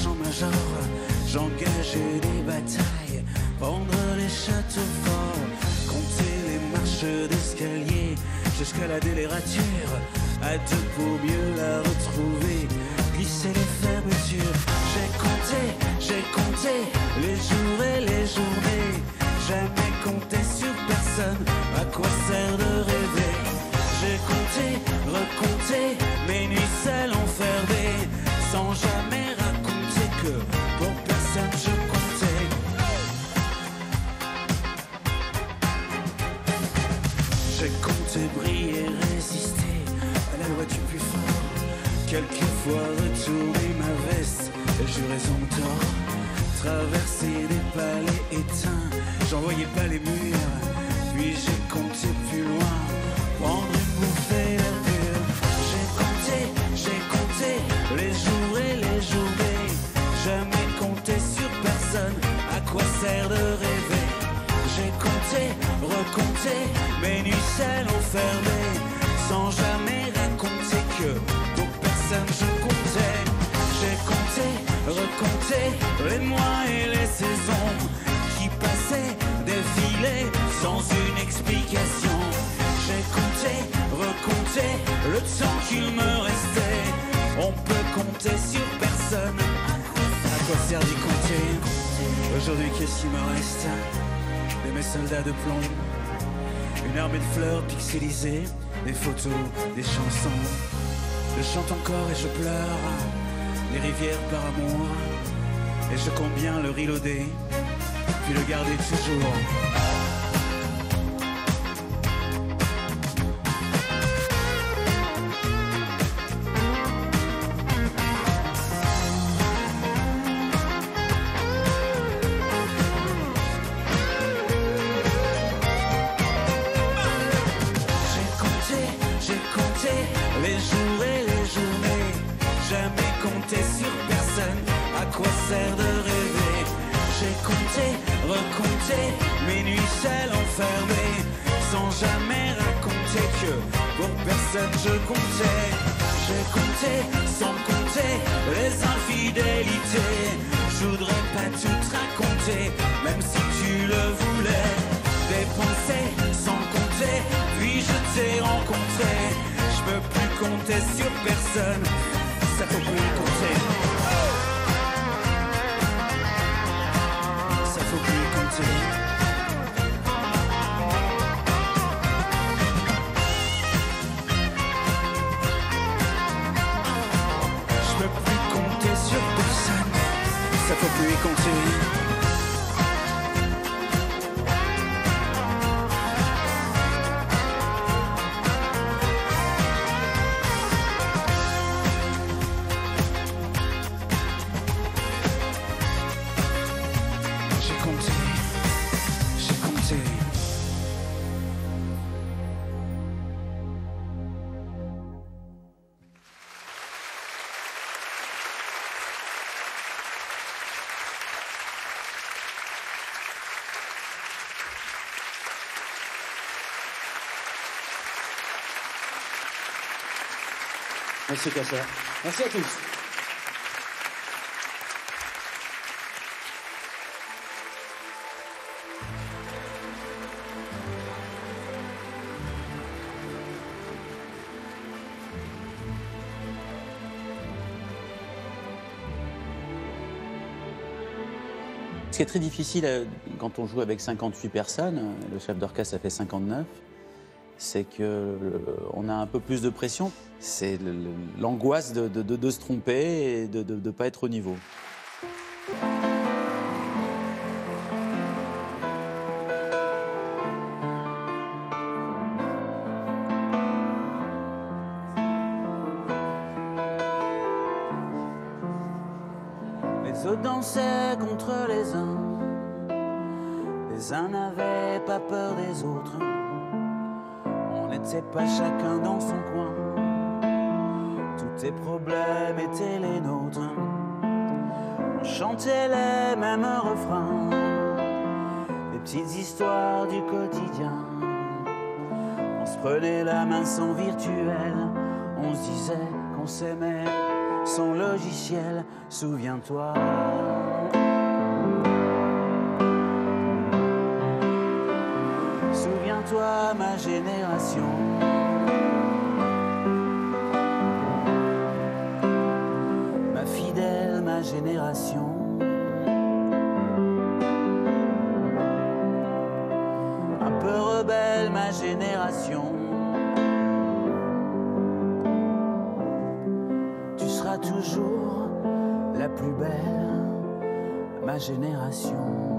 sergent j'engageais des batailles, pendre les châteaux forts, compter les marches d'escalier, jusqu'à la délérature, à deux pour mieux la J'ai compté briller, résister à la loi du plus fort. Quelquefois retourner ma veste et jurer son tort. Traverser des palais éteints, j'en voyais pas les murs. Puis j'ai compté plus loin, prendre une bouffée d'air. J'ai compté, j'ai compté les jours et les journées. Jamais compté sur personne, à quoi sert de rêver? J'ai compté, nuits seules enfermées, sans jamais raconter que pour personne je comptais. J'ai compté, recompté les mois et les saisons qui passaient, défilaient sans une explication. J'ai compté, recompté le temps qu'il me restait. On peut compter sur personne. À quoi sert d'y compter? Aujourd'hui, qu'est-ce qu'il me reste? De mes soldats de plomb une armée de fleurs pixelisées, des photos, des chansons. Je chante encore et je pleure, les rivières par amour. Et je compte bien le reloader, puis le garder toujours. Les jours et les journées. Jamais compté sur personne, à quoi sert de rêver? J'ai compté, recompté mes nuits seules enfermées, sans jamais raconter que pour personne je comptais. J'ai compté, sans compter les infidélités. Je voudrais pas tout te raconter, même si tu le voulais. Compter sur personne, ça faut plus compter. Ça faut plus compter. Je peux plus compter sur personne, ça faut plus compter. Compté, j'ai compté. Merci Kasser. Merci à tous. Ce qui est très difficile euh, quand on joue avec 58 personnes, euh, le chef d'orchestre a fait 59, c'est que euh, a un peu plus de pression. C'est l'angoisse de- de se tromper et de ne pas être au niveau. Autres dansaient contre les uns. Les uns n'avaient pas peur des autres. On n'était pas chacun dans son coin. Tous tes problèmes étaient les nôtres. On chantait les mêmes refrains. Les petites histoires du quotidien. On se prenait la main sans virtuel. On se disait qu'on s'aimait son logiciel, souviens-toi. Souviens-toi ma génération. Ma fidèle, ma génération. Un peu rebelle ma génération. Toujours la plus belle, ma génération.